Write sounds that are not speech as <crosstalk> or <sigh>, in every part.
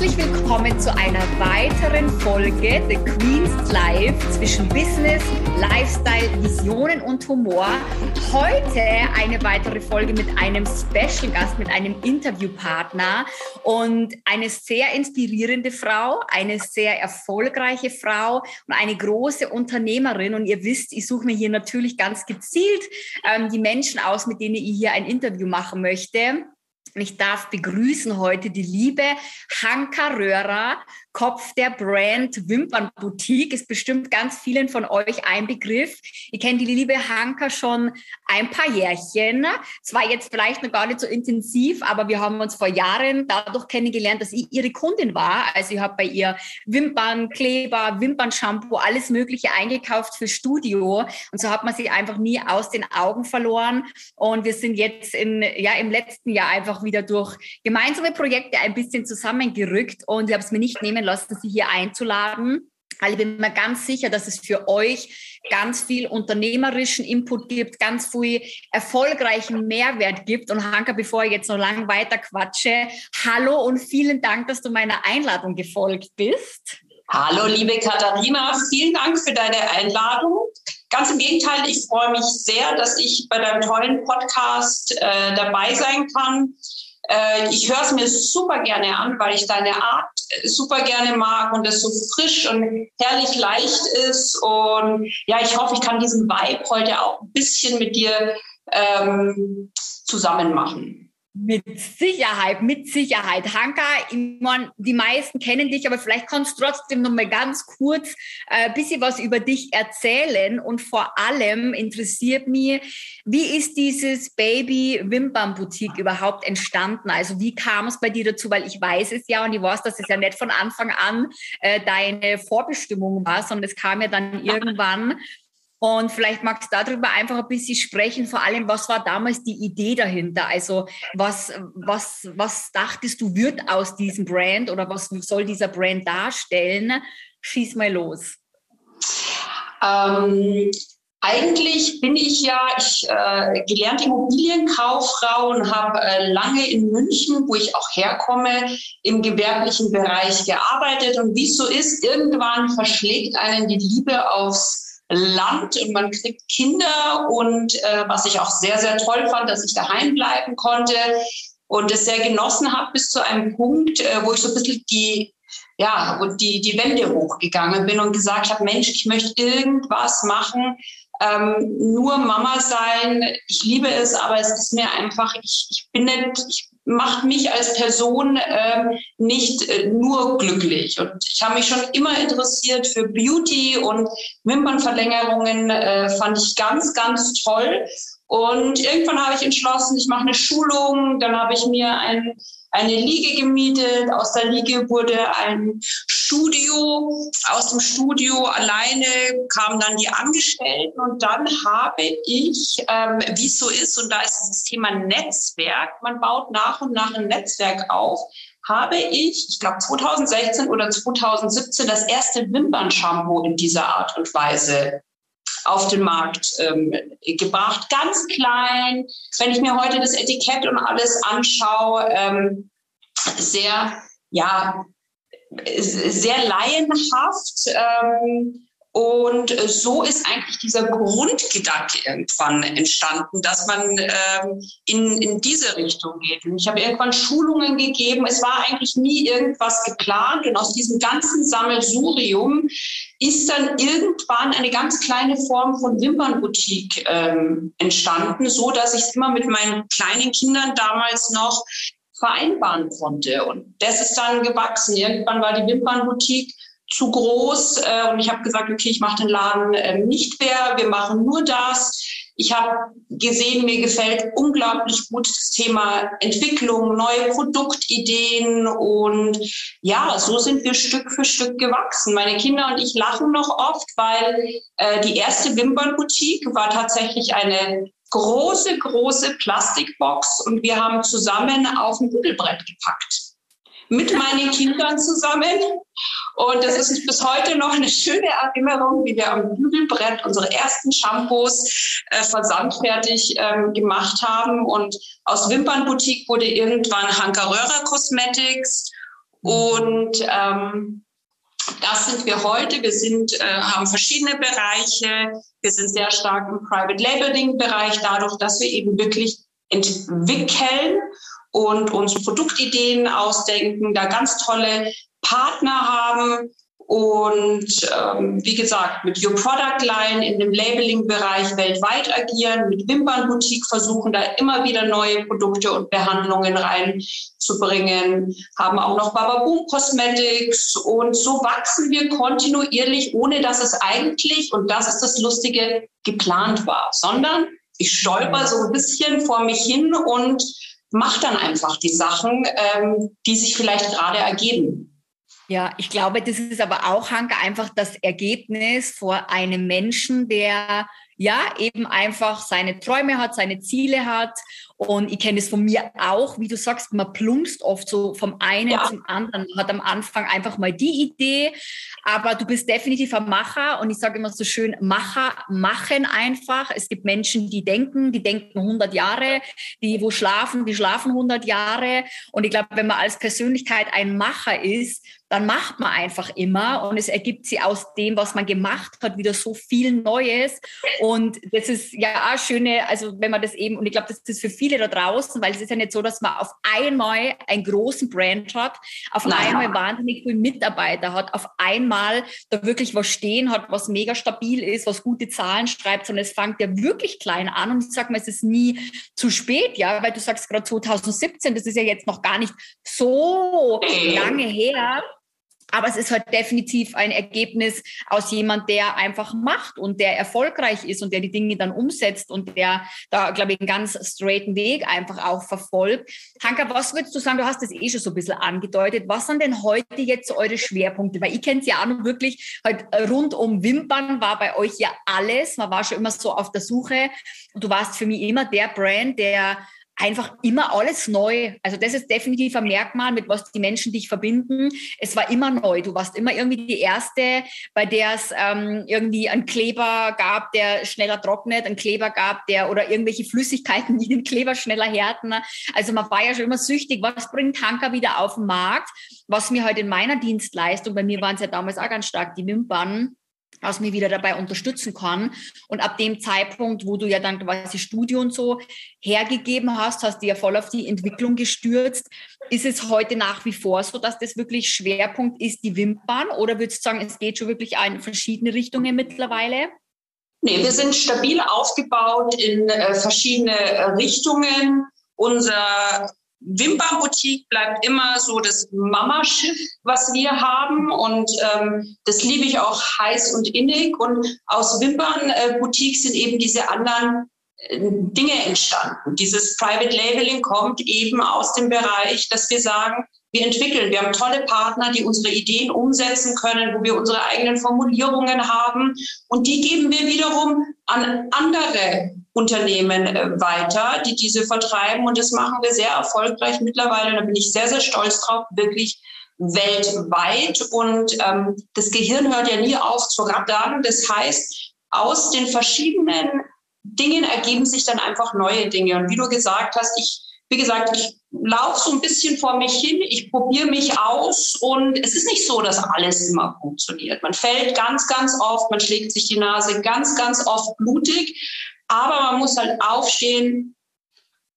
Herzlich willkommen zu einer weiteren Folge The Queen's Life zwischen Business, Lifestyle, Visionen und Humor. Heute eine weitere Folge mit einem Special Gast, mit einem Interviewpartner und eine sehr inspirierende Frau, eine sehr erfolgreiche Frau und eine große Unternehmerin. Und ihr wisst, ich suche mir hier natürlich ganz gezielt ähm, die Menschen aus, mit denen ich hier ein Interview machen möchte. Ich darf begrüßen heute die liebe Hanka Röhrer, Kopf der Brand Wimpernboutique. Ist bestimmt ganz vielen von euch ein Begriff. Ihr kennt die liebe Hanka schon ein paar Jährchen. Zwar jetzt vielleicht noch gar nicht so intensiv, aber wir haben uns vor Jahren dadurch kennengelernt, dass ich ihre Kundin war. Also ich habe bei ihr Wimpern, Kleber, Wimpernshampoo, alles Mögliche eingekauft für Studio. Und so hat man sie einfach nie aus den Augen verloren. Und wir sind jetzt in, ja, im letzten Jahr einfach wieder durch gemeinsame Projekte ein bisschen zusammengerückt und ich habe es mir nicht nehmen lassen, Sie hier einzuladen. Weil ich bin mir ganz sicher, dass es für euch ganz viel unternehmerischen Input gibt, ganz viel erfolgreichen Mehrwert gibt. Und Hanka, bevor ich jetzt noch lange weiter quatsche, hallo und vielen Dank, dass du meiner Einladung gefolgt bist. Hallo, liebe Katharina, vielen Dank für deine Einladung. Ganz im Gegenteil, ich freue mich sehr, dass ich bei deinem tollen Podcast äh, dabei sein kann. Äh, ich höre es mir super gerne an, weil ich deine Art super gerne mag und es so frisch und herrlich leicht ist. Und ja, ich hoffe, ich kann diesen Vibe heute auch ein bisschen mit dir ähm, zusammen machen. Mit Sicherheit, mit Sicherheit. Hanka, ich mein, die meisten kennen dich, aber vielleicht kannst du trotzdem noch mal ganz kurz äh, bisschen was über dich erzählen. Und vor allem interessiert mich, wie ist dieses Baby Wimpern Boutique überhaupt entstanden? Also wie kam es bei dir dazu? Weil ich weiß es ja und ich weiß, dass es ja nicht von Anfang an äh, deine Vorbestimmung war, sondern es kam ja dann irgendwann und vielleicht magst du darüber einfach ein bisschen sprechen, vor allem, was war damals die Idee dahinter? Also was, was, was dachtest du, wird aus diesem Brand oder was soll dieser Brand darstellen? Schieß mal los. Ähm, eigentlich bin ich ja ich, äh, gelernte Immobilienkauffrau und habe äh, lange in München, wo ich auch herkomme, im gewerblichen Bereich gearbeitet. Und wie es so ist, irgendwann verschlägt einen die Liebe aufs Land und man kriegt Kinder und äh, was ich auch sehr, sehr toll fand, dass ich daheim bleiben konnte und es sehr genossen habe bis zu einem Punkt, äh, wo ich so ein bisschen die ja, die, die Wände hochgegangen bin und gesagt habe, Mensch, ich möchte irgendwas machen, ähm, nur Mama sein. Ich liebe es, aber es ist mir einfach, ich, ich bin nicht, ich macht mich als Person äh, nicht äh, nur glücklich. Und ich habe mich schon immer interessiert für Beauty und Wimpernverlängerungen, äh, fand ich ganz, ganz toll. Und irgendwann habe ich entschlossen, ich mache eine Schulung, dann habe ich mir ein eine Liege gemietet. Aus der Liege wurde ein Studio. Aus dem Studio alleine kamen dann die Angestellten und dann habe ich, ähm, wie es so ist, und da ist das Thema Netzwerk, man baut nach und nach ein Netzwerk auf, habe ich, ich glaube 2016 oder 2017, das erste Wimpernshampoo in dieser Art und Weise auf den Markt ähm, gebracht. Ganz klein. Wenn ich mir heute das Etikett und alles anschaue, ähm, sehr, ja, sehr laienhaft. Ähm, und so ist eigentlich dieser Grundgedanke irgendwann entstanden, dass man ähm, in, in diese Richtung geht. Und ich habe irgendwann Schulungen gegeben. Es war eigentlich nie irgendwas geplant. Und aus diesem ganzen Sammelsurium ist dann irgendwann eine ganz kleine Form von Wimpernboutique ähm, entstanden, so dass ich immer mit meinen kleinen Kindern damals noch vereinbaren konnte. Und das ist dann gewachsen. Irgendwann war die Wimpernboutique zu groß äh, und ich habe gesagt, okay, ich mache den Laden äh, nicht mehr, wir machen nur das. Ich habe gesehen, mir gefällt unglaublich gut das Thema Entwicklung, neue Produktideen und ja, so sind wir Stück für Stück gewachsen. Meine Kinder und ich lachen noch oft, weil äh, die erste Wimpernboutique war tatsächlich eine große, große Plastikbox und wir haben zusammen auf ein Bügelbrett gepackt mit meinen Kindern zusammen. Und das ist bis heute noch eine schöne Erinnerung, wie wir am Bügelbrett unsere ersten Shampoos äh, versandfertig ähm, gemacht haben. Und aus Wimpernboutique wurde irgendwann Hanka Röhrer Cosmetics. Und ähm, das sind wir heute. Wir sind, äh, haben verschiedene Bereiche. Wir sind sehr stark im Private Labeling Bereich, dadurch, dass wir eben wirklich entwickeln und uns Produktideen ausdenken, da ganz tolle Partner haben und ähm, wie gesagt, mit Your Product Line in dem Labeling-Bereich weltweit agieren, mit Wimpernboutique versuchen, da immer wieder neue Produkte und Behandlungen reinzubringen, haben auch noch Bababoom Cosmetics und so wachsen wir kontinuierlich, ohne dass es eigentlich, und das ist das Lustige, geplant war, sondern ich stolper so ein bisschen vor mich hin und mache dann einfach die Sachen, ähm, die sich vielleicht gerade ergeben. Ja, ich glaube, das ist aber auch, Hanke, einfach das Ergebnis vor einem Menschen, der ja eben einfach seine Träume hat, seine Ziele hat. Und ich kenne es von mir auch, wie du sagst, man plumpst oft so vom einen ja. zum anderen. Man hat am Anfang einfach mal die Idee, aber du bist definitiv ein Macher und ich sage immer so schön, Macher machen einfach. Es gibt Menschen, die denken, die denken 100 Jahre, die wo schlafen, die schlafen 100 Jahre. Und ich glaube, wenn man als Persönlichkeit ein Macher ist, dann macht man einfach immer und es ergibt sie aus dem, was man gemacht hat, wieder so viel Neues. Und das ist ja auch schöne, also wenn man das eben, und ich glaube, das ist für viele da draußen, weil es ist ja nicht so, dass man auf einmal einen großen Brand hat, auf naja. einmal wahnsinnig viele Mitarbeiter hat, auf einmal da wirklich was stehen hat, was mega stabil ist, was gute Zahlen schreibt, sondern es fängt ja wirklich klein an und ich sage mal, es ist nie zu spät, ja, weil du sagst gerade 2017, das ist ja jetzt noch gar nicht so lange her. Aber es ist halt definitiv ein Ergebnis aus jemand, der einfach macht und der erfolgreich ist und der die Dinge dann umsetzt und der da, glaube ich, einen ganz straighten Weg einfach auch verfolgt. Hanka, was würdest du sagen? Du hast es eh schon so ein bisschen angedeutet. Was sind denn heute jetzt eure Schwerpunkte? Weil ich kenne es ja auch noch wirklich, halt rund um Wimpern war bei euch ja alles. Man war schon immer so auf der Suche. Und du warst für mich immer der Brand, der einfach immer alles neu. Also das ist definitiv ein Merkmal, mit was die Menschen dich verbinden. Es war immer neu. Du warst immer irgendwie die Erste, bei der es ähm, irgendwie einen Kleber gab, der schneller trocknet, einen Kleber gab, der oder irgendwelche Flüssigkeiten, die den Kleber schneller härten. Also man war ja schon immer süchtig. Was bringt Tanker wieder auf den Markt? Was mir halt in meiner Dienstleistung, bei mir waren es ja damals auch ganz stark die Wimpern, was mir wieder dabei unterstützen kann. Und ab dem Zeitpunkt, wo du ja dann quasi Studio und so hergegeben hast, hast du ja voll auf die Entwicklung gestürzt. Ist es heute nach wie vor so, dass das wirklich Schwerpunkt ist, die Wimpern? Oder würdest du sagen, es geht schon wirklich in verschiedene Richtungen mittlerweile? Nee, wir sind stabil aufgebaut in äh, verschiedene äh, Richtungen. Unser Wimpernboutique bleibt immer so das Mamaschiff, was wir haben. Und ähm, das liebe ich auch heiß und innig. Und aus Wimpernboutique sind eben diese anderen äh, Dinge entstanden. Dieses Private Labeling kommt eben aus dem Bereich, dass wir sagen, wir entwickeln, wir haben tolle Partner, die unsere Ideen umsetzen können, wo wir unsere eigenen Formulierungen haben. Und die geben wir wiederum an andere Unternehmen äh, weiter, die diese vertreiben. Und das machen wir sehr erfolgreich mittlerweile. Da bin ich sehr, sehr stolz drauf, wirklich weltweit. Und ähm, das Gehirn hört ja nie auf zu rattern. Das heißt, aus den verschiedenen Dingen ergeben sich dann einfach neue Dinge. Und wie du gesagt hast, ich, wie gesagt, ich laufe so ein bisschen vor mich hin, ich probiere mich aus und es ist nicht so, dass alles immer funktioniert. Man fällt ganz, ganz oft, man schlägt sich die Nase ganz, ganz oft blutig. Aber man muss halt aufstehen,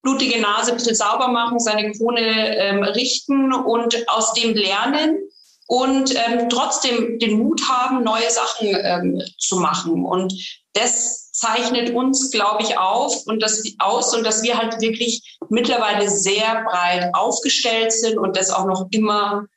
blutige Nase ein bisschen sauber machen, seine Krone ähm, richten und aus dem lernen und ähm, trotzdem den Mut haben, neue Sachen ähm, zu machen. Und das zeichnet uns, glaube ich, auf und das aus und dass wir halt wirklich mittlerweile sehr breit aufgestellt sind und das auch noch immer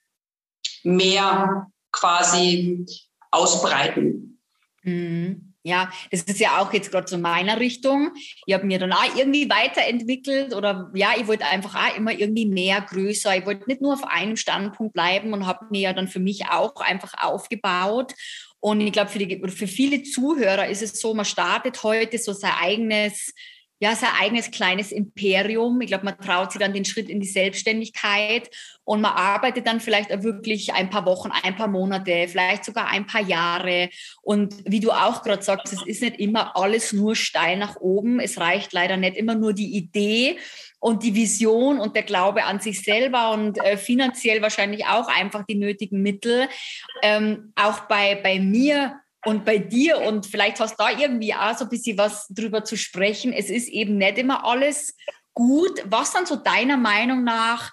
mehr quasi ausbreiten. Mhm. Ja, das ist ja auch jetzt gerade so meiner Richtung. Ich habe mir dann auch irgendwie weiterentwickelt oder ja, ich wollte einfach auch immer irgendwie mehr, größer. Ich wollte nicht nur auf einem Standpunkt bleiben und habe mir ja dann für mich auch einfach aufgebaut. Und ich glaube, für, für viele Zuhörer ist es so, man startet heute so sein eigenes ja, sein eigenes kleines Imperium. Ich glaube, man traut sich dann den Schritt in die Selbstständigkeit und man arbeitet dann vielleicht wirklich ein paar Wochen, ein paar Monate, vielleicht sogar ein paar Jahre. Und wie du auch gerade sagst, es ist nicht immer alles nur steil nach oben. Es reicht leider nicht immer nur die Idee und die Vision und der Glaube an sich selber und äh, finanziell wahrscheinlich auch einfach die nötigen Mittel. Ähm, auch bei, bei mir und bei dir und vielleicht hast du da irgendwie auch so ein bisschen was drüber zu sprechen. Es ist eben nicht immer alles gut. Was sind so deiner Meinung nach,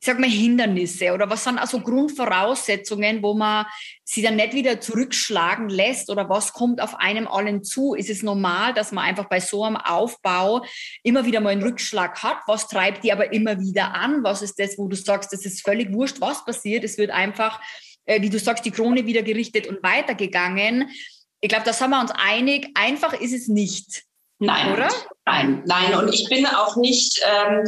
ich sag mal, Hindernisse oder was sind also Grundvoraussetzungen, wo man sie dann nicht wieder zurückschlagen lässt oder was kommt auf einem allen zu? Ist es normal, dass man einfach bei so einem Aufbau immer wieder mal einen Rückschlag hat? Was treibt die aber immer wieder an? Was ist das, wo du sagst, das ist völlig wurscht, was passiert? Es wird einfach äh, wie du sagst, die Krone wieder gerichtet und weitergegangen. Ich glaube, da sind wir uns einig. Einfach ist es nicht. Nein, oder? Nein, nein. Und ich bin auch nicht, ähm,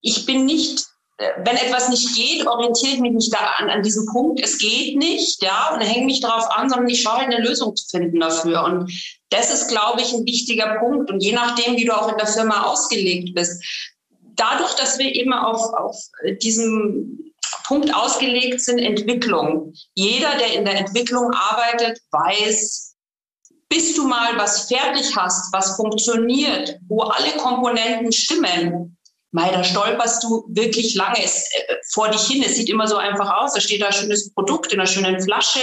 ich bin nicht äh, wenn etwas nicht geht, orientiere ich mich nicht da an, an diesem Punkt, es geht nicht, ja, und hänge mich darauf an, sondern ich schaue halt eine Lösung zu finden dafür. Und das ist, glaube ich, ein wichtiger Punkt. Und je nachdem, wie du auch in der Firma ausgelegt bist, dadurch, dass wir eben auf, auf diesem Punkt ausgelegt sind, Entwicklung. Jeder, der in der Entwicklung arbeitet, weiß, bis du mal was fertig hast, was funktioniert, wo alle Komponenten stimmen, Mei, da stolperst du wirklich lange es, äh, vor dich hin. Es sieht immer so einfach aus. Da steht da ein schönes Produkt in einer schönen Flasche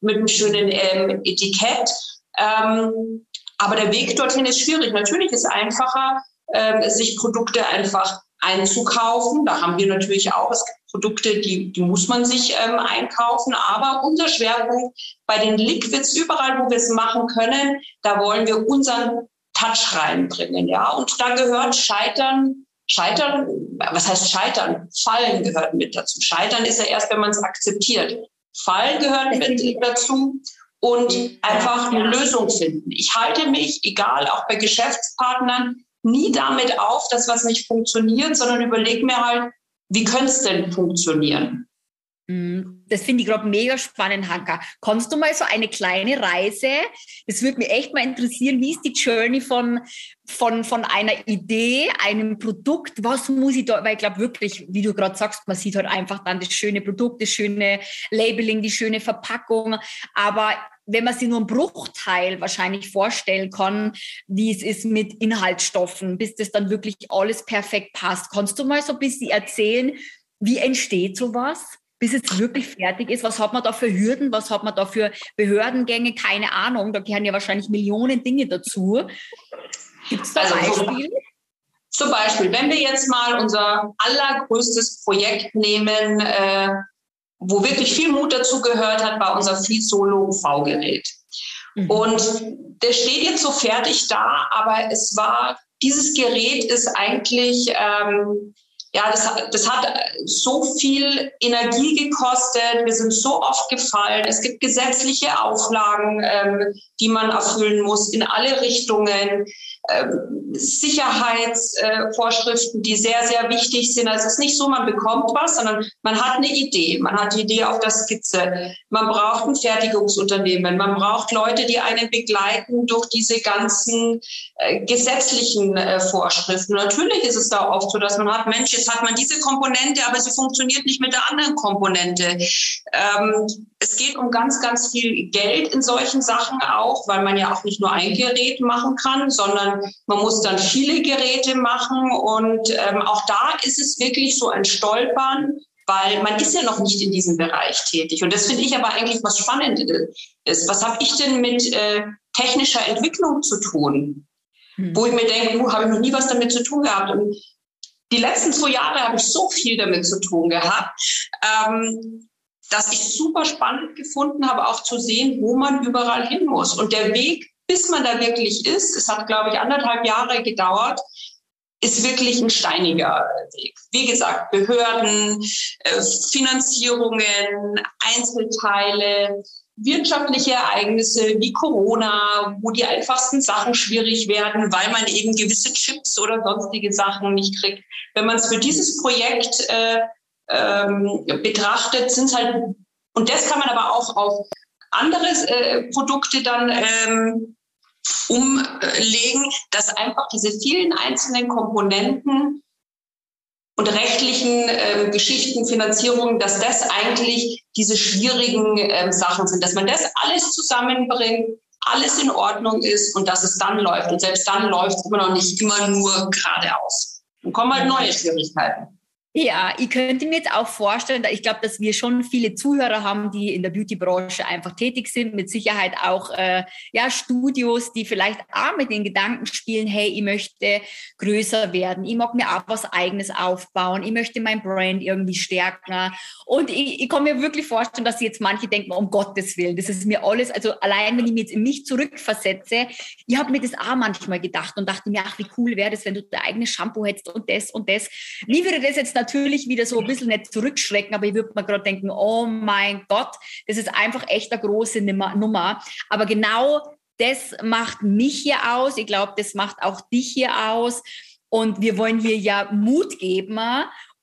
mit einem schönen ähm, Etikett. Ähm, aber der Weg dorthin ist schwierig. Natürlich ist es einfacher, ähm, sich Produkte einfach einzukaufen. Da haben wir natürlich auch, es gibt Produkte, die, die muss man sich ähm, einkaufen. Aber unser Schwerpunkt bei den Liquids, überall, wo wir es machen können, da wollen wir unseren Touch reinbringen. Ja? Und da gehört Scheitern, Scheitern, was heißt Scheitern? Fallen gehört mit dazu. Scheitern ist ja erst, wenn man es akzeptiert. Fallen gehört mit dazu und einfach eine Lösung finden. Ich halte mich, egal, auch bei Geschäftspartnern, nie damit auf, dass was nicht funktioniert, sondern überlege mir halt, wie könnte es denn funktionieren? Mhm. Das finde ich gerade mega spannend, Hanka. Kannst du mal so eine kleine Reise? Das würde mich echt mal interessieren. Wie ist die Journey von, von, von einer Idee, einem Produkt? Was muss ich da, weil ich glaube wirklich, wie du gerade sagst, man sieht halt einfach dann das schöne Produkt, das schöne Labeling, die schöne Verpackung. Aber wenn man sich nur einen Bruchteil wahrscheinlich vorstellen kann, wie es ist mit Inhaltsstoffen, bis das dann wirklich alles perfekt passt. Kannst du mal so ein bisschen erzählen, wie entsteht sowas? Bis es wirklich fertig ist, was hat man da für Hürden, was hat man da für Behördengänge, keine Ahnung, da gehören ja wahrscheinlich Millionen Dinge dazu. Gibt es da also, Beispiele? Zum Beispiel, wenn wir jetzt mal unser allergrößtes Projekt nehmen, äh, wo wirklich viel Mut dazu gehört hat, war unser Fleet Solo UV-Gerät. Mhm. Und der steht jetzt so fertig da, aber es war, dieses Gerät ist eigentlich, ähm, ja, das, das hat so viel Energie gekostet. Wir sind so oft gefallen. Es gibt gesetzliche Auflagen, ähm, die man erfüllen muss in alle Richtungen. Ähm, Sicherheitsvorschriften, die sehr, sehr wichtig sind. Also es ist nicht so, man bekommt was, sondern man hat eine Idee. Man hat die Idee auf der Skizze. Man braucht ein Fertigungsunternehmen. Man braucht Leute, die einen begleiten durch diese ganzen äh, gesetzlichen äh, Vorschriften. Natürlich ist es da oft so, dass man hat, Mensch, jetzt hat man diese Komponente, aber sie funktioniert nicht mit der anderen Komponente. Ähm, es geht um ganz, ganz viel Geld in solchen Sachen auch, weil man ja auch nicht nur ein Gerät machen kann, sondern man muss dann viele Geräte machen. Und ähm, auch da ist es wirklich so ein Stolpern, weil man ist ja noch nicht in diesem Bereich tätig. Und das finde ich aber eigentlich was Spannendes ist. Was habe ich denn mit äh, technischer Entwicklung zu tun? Hm. Wo ich mir denke, uh, habe ich noch nie was damit zu tun gehabt. Und die letzten zwei Jahre habe ich so viel damit zu tun gehabt. Ähm, dass ich super spannend gefunden habe, auch zu sehen, wo man überall hin muss. Und der Weg, bis man da wirklich ist, es hat, glaube ich, anderthalb Jahre gedauert, ist wirklich ein steiniger Weg. Wie gesagt, Behörden, äh, Finanzierungen, Einzelteile, wirtschaftliche Ereignisse wie Corona, wo die einfachsten Sachen schwierig werden, weil man eben gewisse Chips oder sonstige Sachen nicht kriegt. Wenn man es für dieses Projekt äh, ähm, betrachtet, sind halt, und das kann man aber auch auf andere äh, Produkte dann ähm, umlegen, dass einfach diese vielen einzelnen Komponenten und rechtlichen äh, Geschichten, Finanzierungen, dass das eigentlich diese schwierigen äh, Sachen sind, dass man das alles zusammenbringt, alles in Ordnung ist und dass es dann läuft. Und selbst dann läuft es immer noch nicht immer nur geradeaus. Dann kommen halt neue Schwierigkeiten. Ja, ich könnte mir jetzt auch vorstellen, ich glaube, dass wir schon viele Zuhörer haben, die in der Beauty-Branche einfach tätig sind, mit Sicherheit auch äh, ja, Studios, die vielleicht auch mit den Gedanken spielen, hey, ich möchte größer werden, ich mag mir auch was Eigenes aufbauen, ich möchte mein Brand irgendwie stärken. Und ich, ich kann mir wirklich vorstellen, dass jetzt manche denken, um Gottes Willen, das ist mir alles, also allein wenn ich mich jetzt in mich zurückversetze, ich habe mir das auch manchmal gedacht und dachte mir, ach, wie cool wäre das, wenn du dein eigenes Shampoo hättest und das und das. Wie würde das jetzt natürlich wieder so ein bisschen nicht zurückschrecken, aber ich würde mir gerade denken, oh mein Gott, das ist einfach echt eine große Nummer. Aber genau das macht mich hier aus. Ich glaube, das macht auch dich hier aus. Und wir wollen hier ja Mut geben.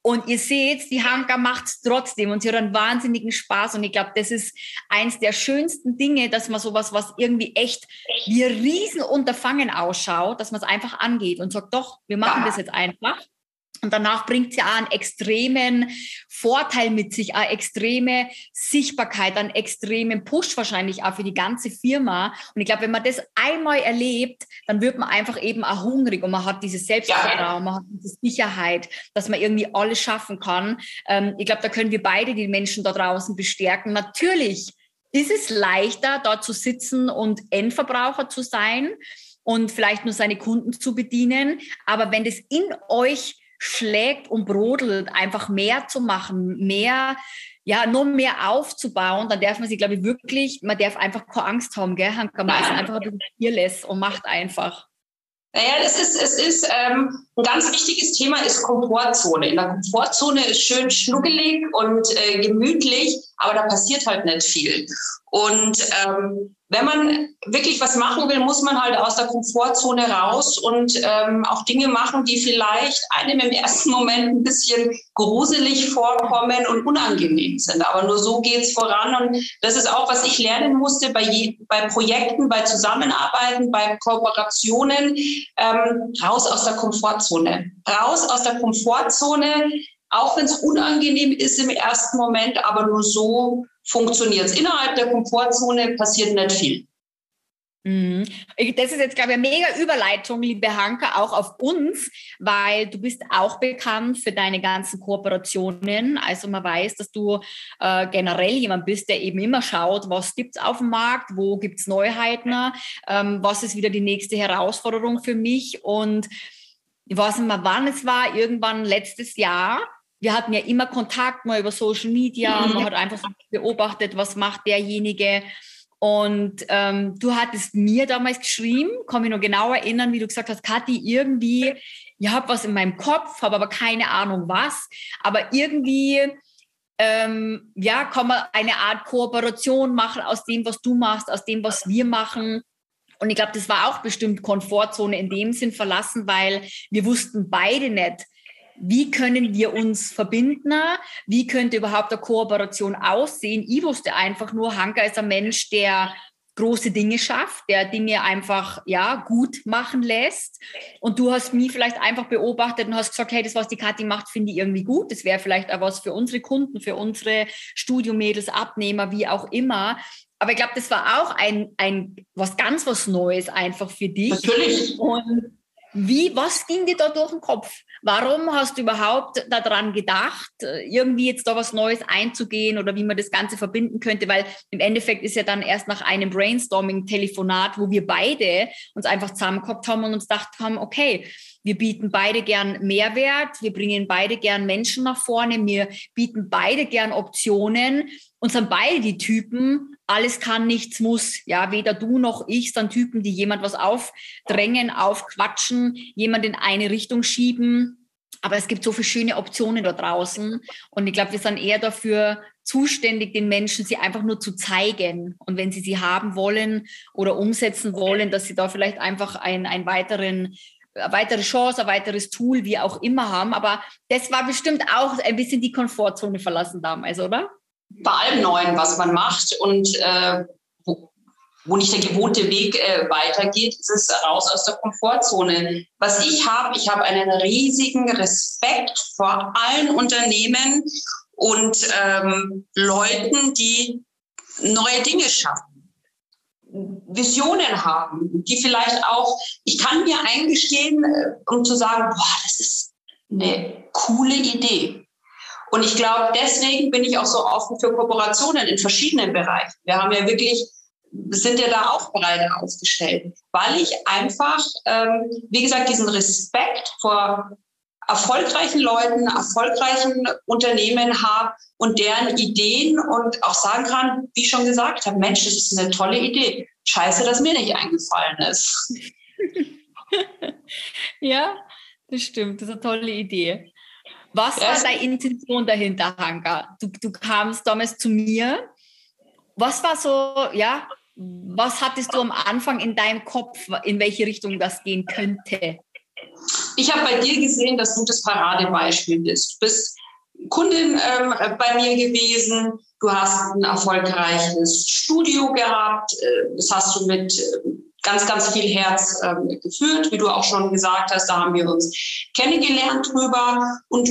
Und ihr seht, die Hanka macht es trotzdem und sie hat einen wahnsinnigen Spaß. Und ich glaube, das ist eins der schönsten Dinge, dass man sowas, was irgendwie echt wie ein Riesenunterfangen ausschaut, dass man es einfach angeht und sagt, doch, wir machen das jetzt einfach. Und danach bringt sie auch einen extremen Vorteil mit sich, eine extreme Sichtbarkeit, einen extremen Push wahrscheinlich auch für die ganze Firma. Und ich glaube, wenn man das einmal erlebt, dann wird man einfach eben auch hungrig und man hat dieses Selbstvertrauen, man hat diese Sicherheit, dass man irgendwie alles schaffen kann. Ähm, ich glaube, da können wir beide die Menschen da draußen bestärken. Natürlich ist es leichter, dort zu sitzen und Endverbraucher zu sein und vielleicht nur seine Kunden zu bedienen. Aber wenn das in euch schlägt und brodelt, einfach mehr zu machen, mehr, ja, nur mehr aufzubauen, dann darf man sich, glaube ich, wirklich, man darf einfach keine Angst haben, gell, Hanka, man ist einfach ein bisschen fearless und macht einfach. Naja, es ist, es ist ähm, ein ganz wichtiges Thema ist Komfortzone. In der Komfortzone ist schön schnuckelig und äh, gemütlich, aber da passiert halt nicht viel. Und ähm, wenn man wirklich was machen will, muss man halt aus der Komfortzone raus und ähm, auch Dinge machen, die vielleicht einem im ersten Moment ein bisschen gruselig vorkommen und unangenehm sind. Aber nur so geht's voran. Und das ist auch, was ich lernen musste bei, je, bei Projekten, bei Zusammenarbeiten, bei Kooperationen. Ähm, raus aus der Komfortzone. Raus aus der Komfortzone, auch wenn es unangenehm ist im ersten Moment, aber nur so funktioniert es. Innerhalb der Komfortzone passiert nicht viel. Mhm. Das ist jetzt, glaube ich, eine mega Überleitung, liebe Hanka, auch auf uns, weil du bist auch bekannt für deine ganzen Kooperationen. Also man weiß, dass du äh, generell jemand bist, der eben immer schaut, was gibt es auf dem Markt, wo gibt es Neuheiten, ähm, was ist wieder die nächste Herausforderung für mich. Und ich weiß nicht mehr, wann es war, irgendwann letztes Jahr wir hatten ja immer Kontakt mal über Social Media, mhm. man hat einfach beobachtet, was macht derjenige. Und ähm, du hattest mir damals geschrieben, kann mich noch genau erinnern, wie du gesagt hast, Kathi, irgendwie, ich habe was in meinem Kopf, habe aber keine Ahnung was, aber irgendwie, ähm, ja, kann man eine Art Kooperation machen aus dem, was du machst, aus dem, was wir machen. Und ich glaube, das war auch bestimmt Komfortzone in dem Sinn verlassen, weil wir wussten beide nicht, wie können wir uns verbinden? Wie könnte überhaupt eine Kooperation aussehen? Ich wusste einfach nur, Hanka ist ein Mensch, der große Dinge schafft, der Dinge einfach ja gut machen lässt. Und du hast mich vielleicht einfach beobachtet und hast gesagt, hey, das, was die Kathi macht, finde ich irgendwie gut. Das wäre vielleicht auch was für unsere Kunden, für unsere Studiomädels, Abnehmer, wie auch immer. Aber ich glaube, das war auch ein, ein was ganz was Neues einfach für dich. Natürlich. Und wie, was ging dir da durch den Kopf? Warum hast du überhaupt daran gedacht, irgendwie jetzt da was Neues einzugehen oder wie man das Ganze verbinden könnte? Weil im Endeffekt ist ja dann erst nach einem Brainstorming-Telefonat, wo wir beide uns einfach zusammengehockt haben und uns gedacht haben, okay, wir bieten beide gern Mehrwert, wir bringen beide gern Menschen nach vorne, wir bieten beide gern Optionen und sind beide die Typen, alles kann, nichts muss. Ja, weder du noch ich sind Typen, die jemand was aufdrängen, aufquatschen, jemand in eine Richtung schieben. Aber es gibt so viele schöne Optionen da draußen. Und ich glaube, wir sind eher dafür zuständig, den Menschen sie einfach nur zu zeigen. Und wenn sie sie haben wollen oder umsetzen wollen, dass sie da vielleicht einfach einen, einen weiteren eine weitere Chance, ein weiteres Tool, wie auch immer haben. Aber das war bestimmt auch ein bisschen die Komfortzone verlassen damals, oder? Bei allem Neuen, was man macht und äh, wo nicht der gewohnte Weg äh, weitergeht, ist es raus aus der Komfortzone. Was ich habe, ich habe einen riesigen Respekt vor allen Unternehmen und ähm, Leuten, die neue Dinge schaffen. Visionen haben, die vielleicht auch, ich kann mir eingestehen, äh, um zu sagen, boah, das ist eine coole Idee. Und ich glaube, deswegen bin ich auch so offen für Kooperationen in verschiedenen Bereichen. Wir haben ja wirklich, sind ja da auch breit aufgestellt, weil ich einfach, ähm, wie gesagt, diesen Respekt vor erfolgreichen Leuten, erfolgreichen Unternehmen habe und deren Ideen und auch sagen kann, wie ich schon gesagt habe, Mensch, das ist eine tolle Idee. Scheiße, dass mir nicht eingefallen ist. <laughs> ja, das stimmt. Das ist eine tolle Idee. Was war deine Intention dahinter, Hanka? Du, du kamst damals zu mir. Was war so, ja, was hattest du am Anfang in deinem Kopf, in welche Richtung das gehen könnte? Ich habe bei dir gesehen, dass du das Paradebeispiel bist. Du bist Kundin ähm, bei mir gewesen. Du hast ein erfolgreiches Studio gehabt. Äh, das hast du mit äh, ganz, ganz viel Herz ähm, geführt, wie du auch schon gesagt hast. Da haben wir uns kennengelernt drüber. Und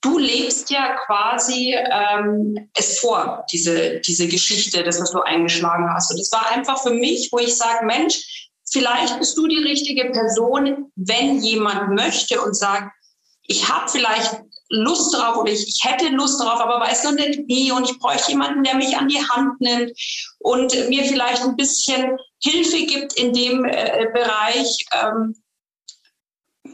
du lebst ja quasi ähm, es vor, diese, diese Geschichte, das, was du eingeschlagen hast. Und es war einfach für mich, wo ich sage, Mensch, vielleicht bist du die richtige Person, wenn jemand möchte und sagt, ich habe vielleicht Lust drauf oder ich, ich hätte Lust drauf, aber weiß noch nicht wie und ich bräuchte jemanden, der mich an die Hand nimmt und mir vielleicht ein bisschen Hilfe gibt in dem äh, Bereich. Ähm,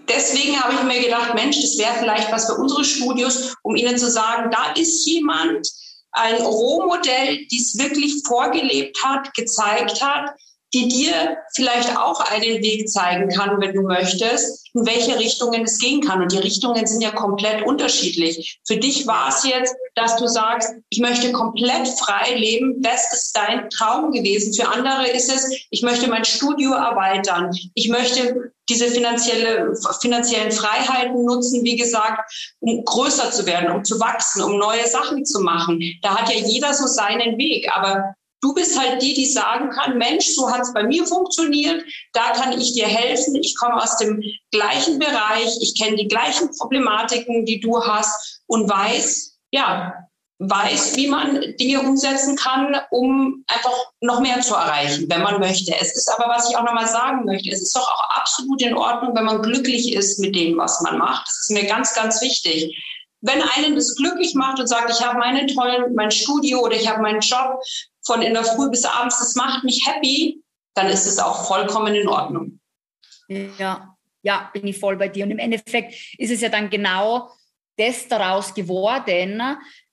deswegen habe ich mir gedacht, Mensch, das wäre vielleicht was für unsere Studios, um Ihnen zu sagen, da ist jemand, ein Rohmodell, die es wirklich vorgelebt hat, gezeigt hat, die dir vielleicht auch einen Weg zeigen kann, wenn du möchtest, in welche Richtungen es gehen kann. Und die Richtungen sind ja komplett unterschiedlich. Für dich war es jetzt, dass du sagst, ich möchte komplett frei leben. Das ist dein Traum gewesen. Für andere ist es, ich möchte mein Studio erweitern. Ich möchte diese finanzielle, finanziellen Freiheiten nutzen, wie gesagt, um größer zu werden, um zu wachsen, um neue Sachen zu machen. Da hat ja jeder so seinen Weg. Aber Du bist halt die, die sagen kann, Mensch, so hat es bei mir funktioniert, da kann ich dir helfen, ich komme aus dem gleichen Bereich, ich kenne die gleichen Problematiken, die du hast und weiß, ja, weiß, wie man Dinge umsetzen kann, um einfach noch mehr zu erreichen, wenn man möchte. Es ist aber, was ich auch nochmal sagen möchte, es ist doch auch absolut in Ordnung, wenn man glücklich ist mit dem, was man macht. Das ist mir ganz, ganz wichtig wenn einen das glücklich macht und sagt, ich habe meinen tollen, mein Studio oder ich habe meinen Job von in der Früh bis abends, das macht mich happy, dann ist es auch vollkommen in Ordnung. Ja, ja, bin ich voll bei dir. Und im Endeffekt ist es ja dann genau das daraus geworden,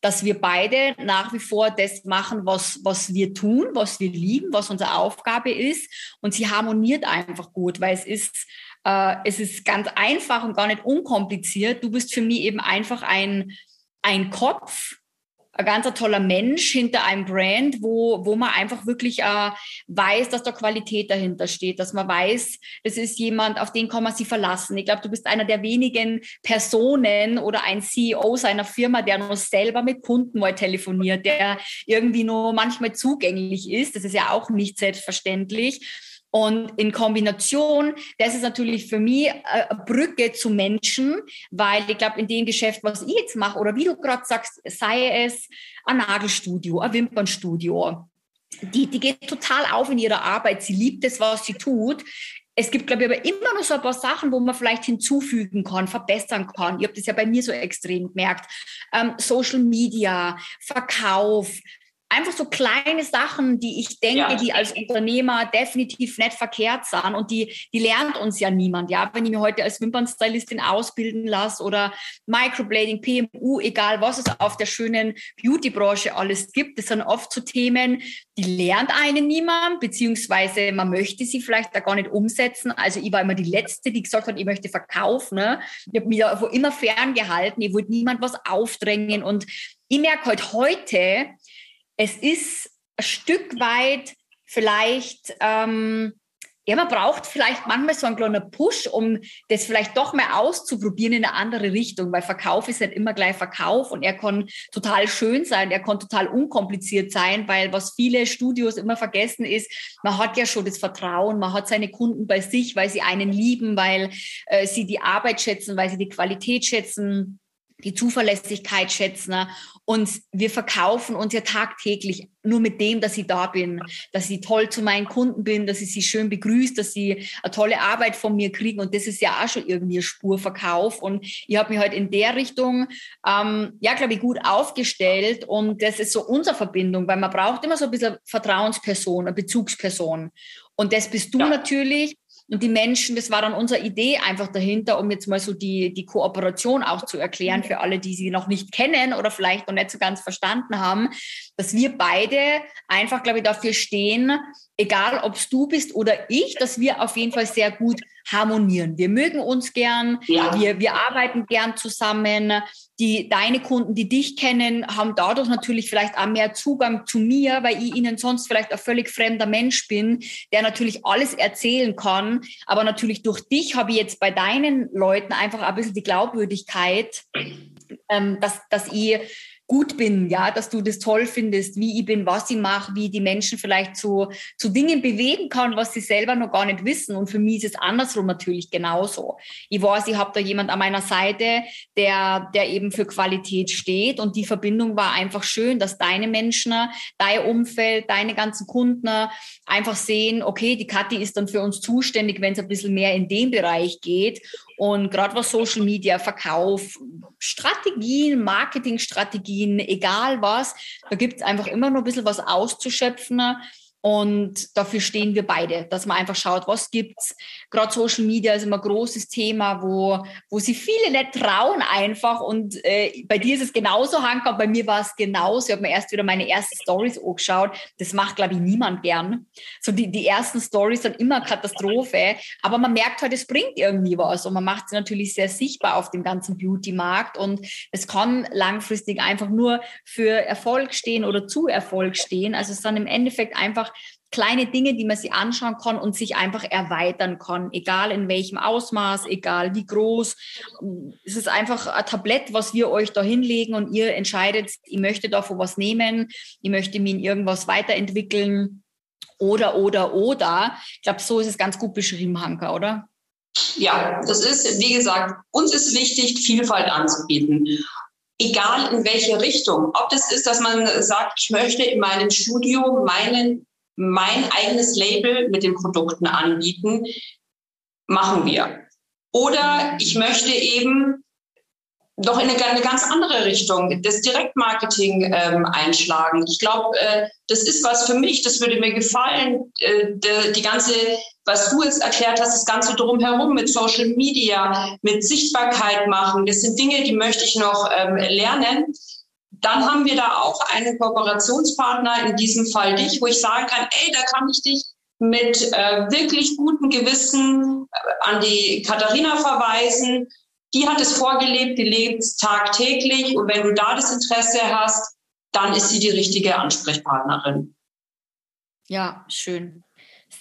dass wir beide nach wie vor das machen, was, was wir tun, was wir lieben, was unsere Aufgabe ist. Und sie harmoniert einfach gut, weil es ist äh, es ist ganz einfach und gar nicht unkompliziert. Du bist für mich eben einfach ein, ein Kopf, ein ganz toller Mensch hinter einem Brand, wo, wo man einfach wirklich äh, weiß, dass da Qualität dahinter steht, dass man weiß, das ist jemand, auf den kann man sich verlassen. Ich glaube, du bist einer der wenigen Personen oder ein CEO seiner Firma, der nur selber mit Kunden mal telefoniert, der irgendwie nur manchmal zugänglich ist. Das ist ja auch nicht selbstverständlich und in Kombination, das ist natürlich für mich eine Brücke zu Menschen, weil ich glaube, in dem Geschäft, was ich jetzt mache, oder wie du gerade sagst, sei es ein Nagelstudio, ein Wimpernstudio, die, die geht total auf in ihrer Arbeit. Sie liebt es, was sie tut. Es gibt, glaube ich, aber immer noch so ein paar Sachen, wo man vielleicht hinzufügen kann, verbessern kann. Ich habe das ja bei mir so extrem gemerkt. Ähm, Social Media, Verkauf, einfach so kleine Sachen, die ich denke, ja. die als Unternehmer definitiv nicht verkehrt sind und die, die lernt uns ja niemand. Ja, wenn ich mir heute als Wimpernstylistin ausbilden lasse oder Microblading, PMU, egal was es auf der schönen Beautybranche alles gibt, das sind oft so Themen, die lernt einen niemand, beziehungsweise man möchte sie vielleicht da gar nicht umsetzen. Also ich war immer die Letzte, die gesagt hat, ich möchte verkaufen. Ne? Ich habe mich da immer ferngehalten, ich wollte niemand was aufdrängen und ich merke halt heute, es ist ein Stück weit vielleicht ähm, ja, man braucht vielleicht manchmal so einen kleinen Push, um das vielleicht doch mal auszuprobieren in eine andere Richtung, weil Verkauf ist nicht immer gleich Verkauf und er kann total schön sein, er kann total unkompliziert sein, weil was viele Studios immer vergessen ist, man hat ja schon das Vertrauen, man hat seine Kunden bei sich, weil sie einen lieben, weil äh, sie die Arbeit schätzen, weil sie die Qualität schätzen die Zuverlässigkeit schätzen. Ne? Und wir verkaufen uns ja tagtäglich nur mit dem, dass ich da bin, dass ich toll zu meinen Kunden bin, dass ich sie schön begrüße, dass sie eine tolle Arbeit von mir kriegen. Und das ist ja auch schon irgendwie ein Spurverkauf. Und ich habe mich halt in der Richtung, ähm, ja, glaube ich, gut aufgestellt. Und das ist so unsere Verbindung, weil man braucht immer so ein bisschen Vertrauensperson, eine Bezugsperson. Und das bist du ja. natürlich. Und die Menschen, das war dann unsere Idee einfach dahinter, um jetzt mal so die, die Kooperation auch zu erklären für alle, die sie noch nicht kennen oder vielleicht noch nicht so ganz verstanden haben, dass wir beide einfach, glaube ich, dafür stehen, egal ob es du bist oder ich, dass wir auf jeden Fall sehr gut harmonieren. Wir mögen uns gern, ja. wir, wir arbeiten gern zusammen. Die, deine Kunden, die dich kennen, haben dadurch natürlich vielleicht auch mehr Zugang zu mir, weil ich ihnen sonst vielleicht ein völlig fremder Mensch bin, der natürlich alles erzählen kann. Aber natürlich durch dich habe ich jetzt bei deinen Leuten einfach ein bisschen die Glaubwürdigkeit, ähm, dass, dass ich gut bin, ja, dass du das toll findest, wie ich bin, was ich mache, wie die Menschen vielleicht zu, zu Dingen bewegen kann, was sie selber noch gar nicht wissen. Und für mich ist es andersrum natürlich genauso. Ich weiß, ich habe da jemand an meiner Seite, der, der eben für Qualität steht und die Verbindung war einfach schön, dass deine Menschen, dein Umfeld, deine ganzen Kunden einfach sehen, okay, die Kathi ist dann für uns zuständig, wenn es ein bisschen mehr in den Bereich geht. Und gerade was Social Media, Verkauf, Strategien, Marketingstrategien, egal was, da gibt es einfach immer noch ein bisschen was auszuschöpfen. Und dafür stehen wir beide, dass man einfach schaut, was gibt's. Gerade Social Media ist immer ein großes Thema, wo, wo sie viele nicht trauen einfach. Und äh, bei dir ist es genauso, Hanka, bei mir war es genauso. Ich habe mir erst wieder meine ersten Stories angeschaut. Das macht, glaube ich, niemand gern. So die, die ersten Stories sind immer Katastrophe. Aber man merkt halt, es bringt irgendwie was. Und man macht sie natürlich sehr sichtbar auf dem ganzen Beauty-Markt. Und es kann langfristig einfach nur für Erfolg stehen oder zu Erfolg stehen. Also es ist dann im Endeffekt einfach kleine Dinge, die man sich anschauen kann und sich einfach erweitern kann, egal in welchem Ausmaß, egal wie groß. Es ist einfach ein Tablett, was wir euch da hinlegen und ihr entscheidet, ich möchte davon was nehmen, ich möchte mich in irgendwas weiterentwickeln oder, oder, oder. Ich glaube, so ist es ganz gut beschrieben, Hanka, oder? Ja, das ist, wie gesagt, uns ist wichtig, Vielfalt anzubieten egal in welche Richtung. Ob das ist, dass man sagt, ich möchte in meinem Studio meinen mein eigenes Label mit den Produkten anbieten, machen wir. Oder ich möchte eben doch in eine, eine ganz andere Richtung, das Direktmarketing ähm, einschlagen. Ich glaube, äh, das ist was für mich, das würde mir gefallen. Äh, die, die ganze, was du jetzt erklärt hast, das Ganze drumherum mit Social Media, mit Sichtbarkeit machen, das sind Dinge, die möchte ich noch ähm, lernen dann haben wir da auch einen Kooperationspartner, in diesem Fall dich, wo ich sagen kann, ey, da kann ich dich mit äh, wirklich gutem Gewissen äh, an die Katharina verweisen. Die hat es vorgelebt, die lebt tagtäglich und wenn du da das Interesse hast, dann ist sie die richtige Ansprechpartnerin. Ja, schön.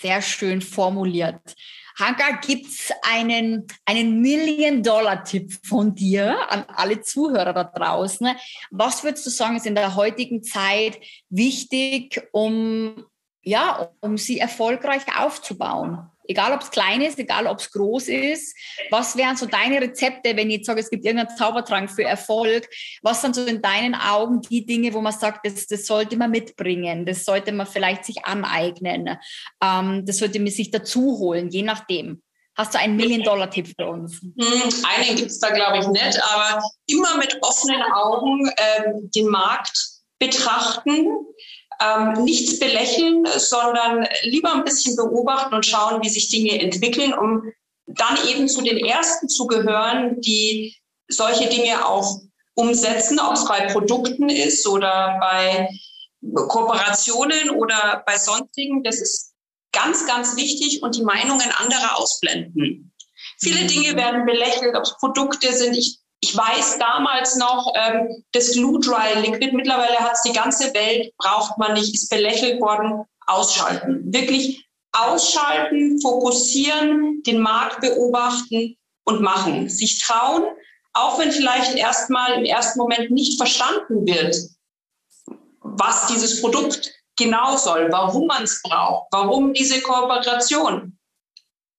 Sehr schön formuliert. Hanka, gibt es einen, einen Million-Dollar-Tipp von dir an alle Zuhörer da draußen? Was würdest du sagen, ist in der heutigen Zeit wichtig, um, ja, um sie erfolgreich aufzubauen? Egal, ob es klein ist, egal, ob es groß ist. Was wären so deine Rezepte, wenn ich jetzt sage, es gibt irgendeinen Zaubertrank für Erfolg? Was sind so in deinen Augen die Dinge, wo man sagt, das, das sollte man mitbringen, das sollte man vielleicht sich aneignen, ähm, das sollte man sich dazu holen, je nachdem. Hast du einen Million-Dollar-Tipp für uns? Hm, einen gibt es da, glaube ich, nicht, aber immer mit offenen Augen ähm, den Markt betrachten ähm, nichts belächeln, sondern lieber ein bisschen beobachten und schauen, wie sich Dinge entwickeln, um dann eben zu den Ersten zu gehören, die solche Dinge auch umsetzen, ob es bei Produkten ist oder bei Kooperationen oder bei sonstigen. Das ist ganz, ganz wichtig und die Meinungen anderer ausblenden. Viele mhm. Dinge werden belächelt, ob es Produkte sind. Ich ich weiß damals noch, ähm, das Glue Dry Liquid, mittlerweile hat es die ganze Welt, braucht man nicht, ist belächelt worden, ausschalten. Wirklich ausschalten, fokussieren, den Markt beobachten und machen. Sich trauen, auch wenn vielleicht erstmal im ersten Moment nicht verstanden wird, was dieses Produkt genau soll, warum man es braucht, warum diese Kooperation.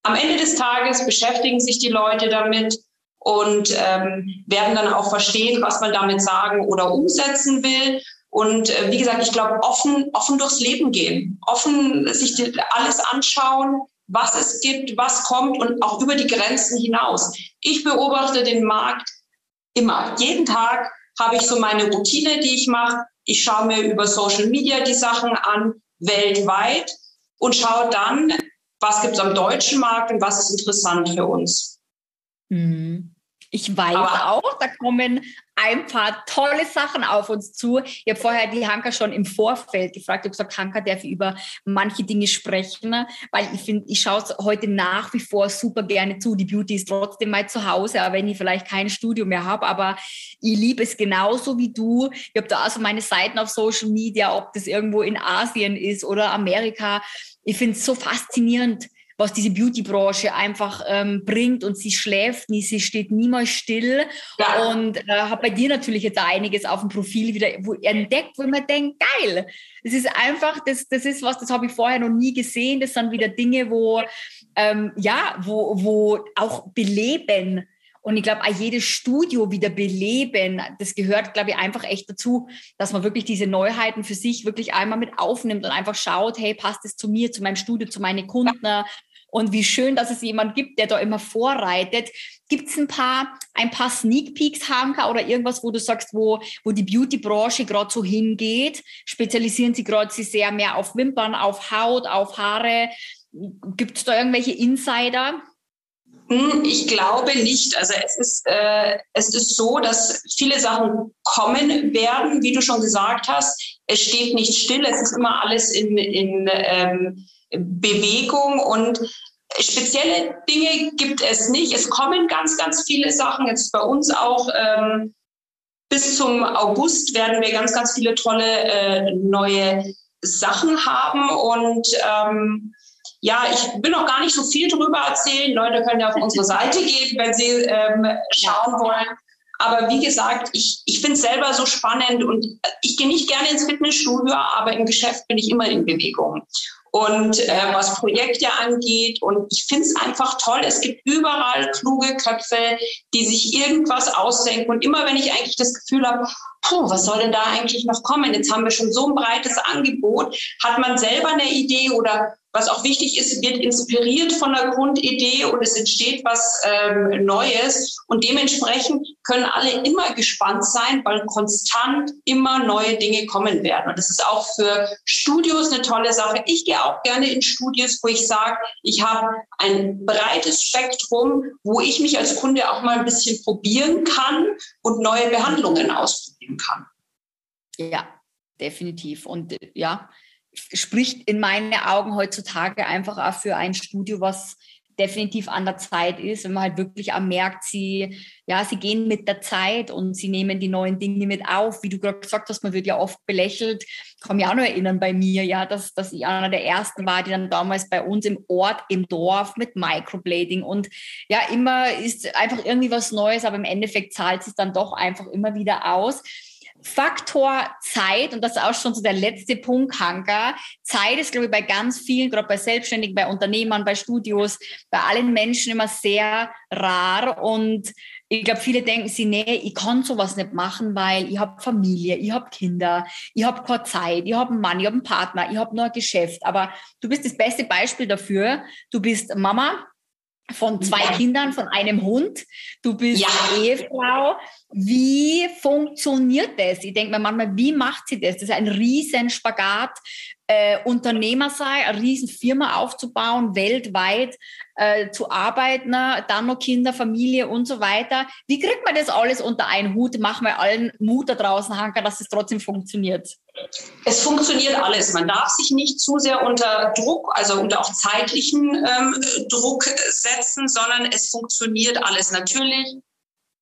Am Ende des Tages beschäftigen sich die Leute damit und ähm, werden dann auch verstehen, was man damit sagen oder umsetzen will. Und äh, wie gesagt, ich glaube, offen, offen durchs Leben gehen, offen sich alles anschauen, was es gibt, was kommt und auch über die Grenzen hinaus. Ich beobachte den Markt immer. Jeden Tag habe ich so meine Routine, die ich mache. Ich schaue mir über Social Media die Sachen an, weltweit und schaue dann, was gibt es am deutschen Markt und was ist interessant für uns. Mhm. Ich weiß Aber auch, da kommen ein paar tolle Sachen auf uns zu. Ich habe vorher die Hanka schon im Vorfeld gefragt. Ich habe gesagt, Hanka darf über manche Dinge sprechen, weil ich finde, ich schaue es heute nach wie vor super gerne zu. Die Beauty ist trotzdem mal zu Hause, auch wenn ich vielleicht kein Studio mehr habe. Aber ich liebe es genauso wie du. Ich habe da also meine Seiten auf Social Media, ob das irgendwo in Asien ist oder Amerika. Ich finde es so faszinierend was diese Beauty-Branche einfach ähm, bringt und sie schläft nie, sie steht niemals still. Ja. und äh, habe bei dir natürlich jetzt einiges auf dem Profil wieder wo, entdeckt, wo man denkt, geil, das ist einfach, das, das ist was, das habe ich vorher noch nie gesehen, das sind wieder Dinge, wo, ähm, ja, wo, wo auch beleben, und ich glaube, auch jedes Studio wieder beleben, das gehört, glaube ich, einfach echt dazu, dass man wirklich diese Neuheiten für sich wirklich einmal mit aufnimmt und einfach schaut, hey, passt es zu mir, zu meinem Studio, zu meinen Kunden? Und wie schön, dass es jemand gibt, der da immer vorreitet. Gibt es ein paar, ein paar Sneak Peeks, Hanka, oder irgendwas, wo du sagst, wo, wo die Beauty-Branche gerade so hingeht? Spezialisieren sie gerade sie sehr mehr auf Wimpern, auf Haut, auf Haare? Gibt es da irgendwelche Insider? Hm, ich glaube nicht. Also es ist, äh, es ist so, dass viele Sachen kommen werden, wie du schon gesagt hast. Es steht nicht still, es ist immer alles in, in ähm, Bewegung und spezielle Dinge gibt es nicht. Es kommen ganz, ganz viele Sachen. Jetzt bei uns auch ähm, bis zum August werden wir ganz, ganz viele tolle äh, neue Sachen haben und ähm, ja, ich will noch gar nicht so viel drüber erzählen. Leute können ja auf unsere Seite gehen, wenn sie ähm, schauen wollen. Aber wie gesagt, ich, ich finde es selber so spannend und ich gehe nicht gerne ins Fitnessstudio, aber im Geschäft bin ich immer in Bewegung und äh, was Projekte angeht. Und ich finde es einfach toll. Es gibt überall kluge Köpfe, die sich irgendwas ausdenken. Und immer wenn ich eigentlich das Gefühl habe, puh, was soll denn da eigentlich noch kommen? Jetzt haben wir schon so ein breites Angebot. Hat man selber eine Idee oder was auch wichtig ist, wird inspiriert von der Grundidee und es entsteht was ähm, Neues. Und dementsprechend können alle immer gespannt sein, weil konstant immer neue Dinge kommen werden. Und das ist auch für Studios eine tolle Sache. Ich gehe auch gerne in Studios, wo ich sage, ich habe ein breites Spektrum, wo ich mich als Kunde auch mal ein bisschen probieren kann und neue Behandlungen ausprobieren kann. Ja, definitiv. Und ja, spricht in meinen Augen heutzutage einfach auch für ein Studio, was definitiv an der Zeit ist, wenn man halt wirklich auch merkt, sie, ja, sie gehen mit der Zeit und sie nehmen die neuen Dinge mit auf. Wie du gerade gesagt hast, man wird ja oft belächelt. Ich kann mich auch noch erinnern bei mir, ja, dass, dass ich einer der ersten war, die dann damals bei uns im Ort, im Dorf mit Microblading und ja, immer ist einfach irgendwie was Neues, aber im Endeffekt zahlt es dann doch einfach immer wieder aus. Faktor Zeit, und das ist auch schon so der letzte Punkt, Hanka. Zeit ist, glaube ich, bei ganz vielen, gerade bei Selbstständigen, bei Unternehmern, bei Studios, bei allen Menschen immer sehr rar. Und ich glaube, viele denken sich, nee, ich kann sowas nicht machen, weil ich habe Familie, ich habe Kinder, ich habe keine Zeit, ich habe einen Mann, ich habe einen Partner, ich habe nur ein Geschäft. Aber du bist das beste Beispiel dafür. Du bist Mama, von zwei ja. Kindern, von einem Hund. Du bist ja. Ehefrau. Wie funktioniert das? Ich denke mir manchmal, wie macht sie das? Das ist ein riesen Spagat, äh, Unternehmer sei, eine riesen Firma aufzubauen, weltweit äh, zu arbeiten, dann noch Kinder, Familie und so weiter. Wie kriegt man das alles unter einen Hut? Machen wir allen Mut da draußen, Hanka, dass es trotzdem funktioniert. Es funktioniert alles. Man darf sich nicht zu sehr unter Druck, also unter auch zeitlichen ähm, Druck setzen, sondern es funktioniert alles. Natürlich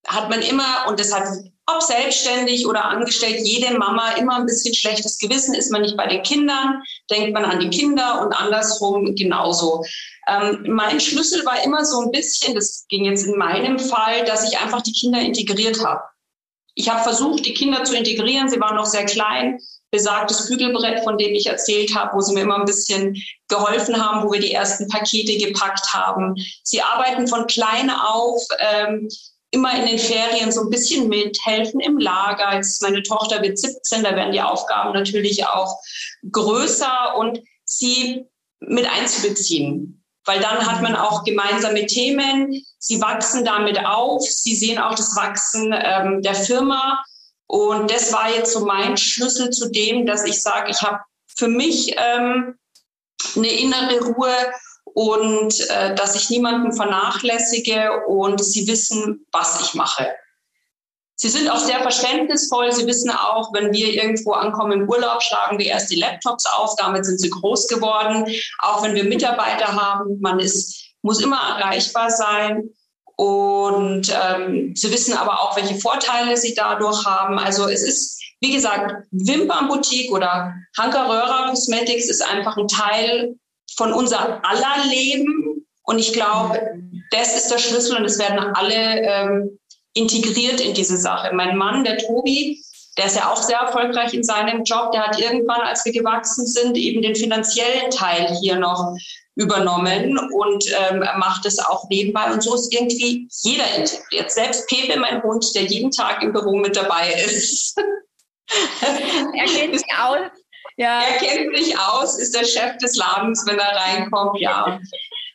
hat man immer, und das hat ob selbstständig oder angestellt, jede Mama immer ein bisschen schlechtes Gewissen. Ist man nicht bei den Kindern, denkt man an die Kinder und andersrum genauso. Ähm, mein Schlüssel war immer so ein bisschen, das ging jetzt in meinem Fall, dass ich einfach die Kinder integriert habe. Ich habe versucht, die Kinder zu integrieren. Sie waren noch sehr klein. Besagtes Bügelbrett, von dem ich erzählt habe, wo sie mir immer ein bisschen geholfen haben, wo wir die ersten Pakete gepackt haben. Sie arbeiten von klein auf. Ähm, immer in den Ferien so ein bisschen mithelfen im Lager. Jetzt meine Tochter wird 17, da werden die Aufgaben natürlich auch größer und sie mit einzubeziehen weil dann hat man auch gemeinsame Themen. Sie wachsen damit auf. Sie sehen auch das Wachsen ähm, der Firma. Und das war jetzt so mein Schlüssel zu dem, dass ich sage, ich habe für mich ähm, eine innere Ruhe und äh, dass ich niemanden vernachlässige und sie wissen, was ich mache. Sie sind auch sehr verständnisvoll. Sie wissen auch, wenn wir irgendwo ankommen im Urlaub, schlagen wir erst die Laptops auf. Damit sind sie groß geworden. Auch wenn wir Mitarbeiter haben, man ist, muss immer erreichbar sein. Und ähm, sie wissen aber auch, welche Vorteile sie dadurch haben. Also es ist, wie gesagt, Wimpernboutique oder Hanka Röhrer Cosmetics ist einfach ein Teil von unser aller Leben. Und ich glaube, das ist der Schlüssel und es werden alle ähm, integriert in diese Sache. Mein Mann, der Tobi, der ist ja auch sehr erfolgreich in seinem Job, der hat irgendwann, als wir gewachsen sind, eben den finanziellen Teil hier noch übernommen und ähm, macht es auch nebenbei. Und so ist irgendwie jeder integriert. Selbst Pepe, mein Hund, der jeden Tag im Büro mit dabei ist. er kennt <laughs> sich aus. Ja. Er kennt sich aus, ist der Chef des Ladens, wenn er reinkommt, ja.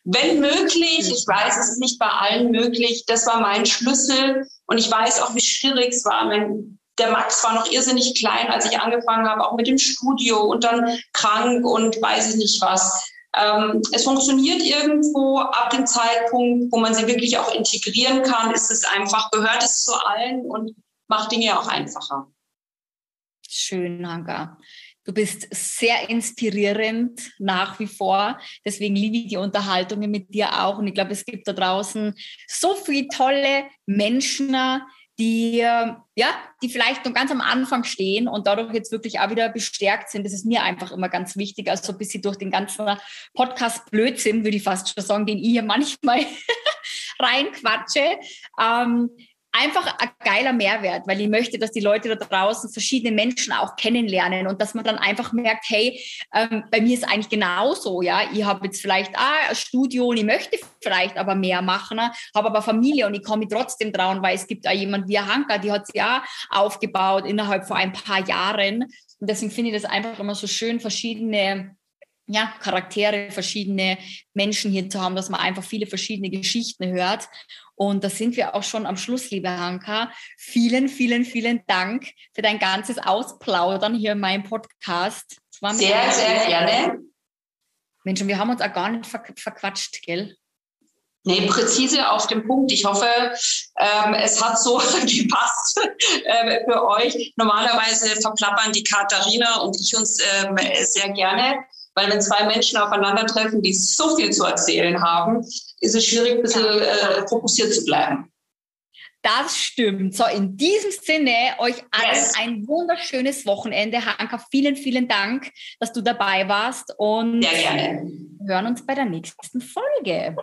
Wenn möglich, ich weiß, es ist nicht bei allen möglich, das war mein Schlüssel und ich weiß auch, wie schwierig es war. Mein, der Max war noch irrsinnig klein, als ich angefangen habe, auch mit dem Studio und dann krank und weiß ich nicht was. Ähm, es funktioniert irgendwo ab dem Zeitpunkt, wo man sie wirklich auch integrieren kann, ist es einfach, gehört es zu allen und macht Dinge auch einfacher. Schön, Hanka. Du bist sehr inspirierend nach wie vor. Deswegen liebe ich die Unterhaltungen mit dir auch. Und ich glaube, es gibt da draußen so viele tolle Menschen, die, ja, die vielleicht noch ganz am Anfang stehen und dadurch jetzt wirklich auch wieder bestärkt sind. Das ist mir einfach immer ganz wichtig. Also ein bisschen durch den ganzen Podcast Blödsinn, würde ich fast schon sagen, den ich hier manchmal <laughs> reinquatsche. Ähm, einfach ein geiler Mehrwert, weil ich möchte, dass die Leute da draußen verschiedene Menschen auch kennenlernen und dass man dann einfach merkt, hey, ähm, bei mir ist eigentlich genauso, ja, ich habe jetzt vielleicht ah, ein Studio und ich möchte vielleicht aber mehr machen, ne? habe aber Familie und ich komme trotzdem dran, weil es gibt auch jemand wie Hanka, die hat es ja aufgebaut innerhalb von ein paar Jahren und deswegen finde ich das einfach immer so schön, verschiedene ja, Charaktere, verschiedene Menschen hier zu haben, dass man einfach viele verschiedene Geschichten hört. Und da sind wir auch schon am Schluss, liebe Hanka. Vielen, vielen, vielen Dank für dein ganzes Ausplaudern hier in meinem Podcast. sehr, sehr gerne. Mensch, und wir haben uns auch gar nicht verquatscht, gell? Nee, präzise auf dem Punkt. Ich hoffe, ähm, es hat so <laughs> gepasst äh, für euch. Normalerweise verplappern die Katharina und ich uns ähm, sehr gerne. Weil wenn zwei Menschen aufeinandertreffen, die so viel zu erzählen haben, ist es schwierig, ein bisschen äh, fokussiert zu bleiben. Das stimmt. So, in diesem Sinne, euch allen yes. ein wunderschönes Wochenende. Hanka, vielen, vielen Dank, dass du dabei warst und Sehr gerne. hören uns bei der nächsten Folge.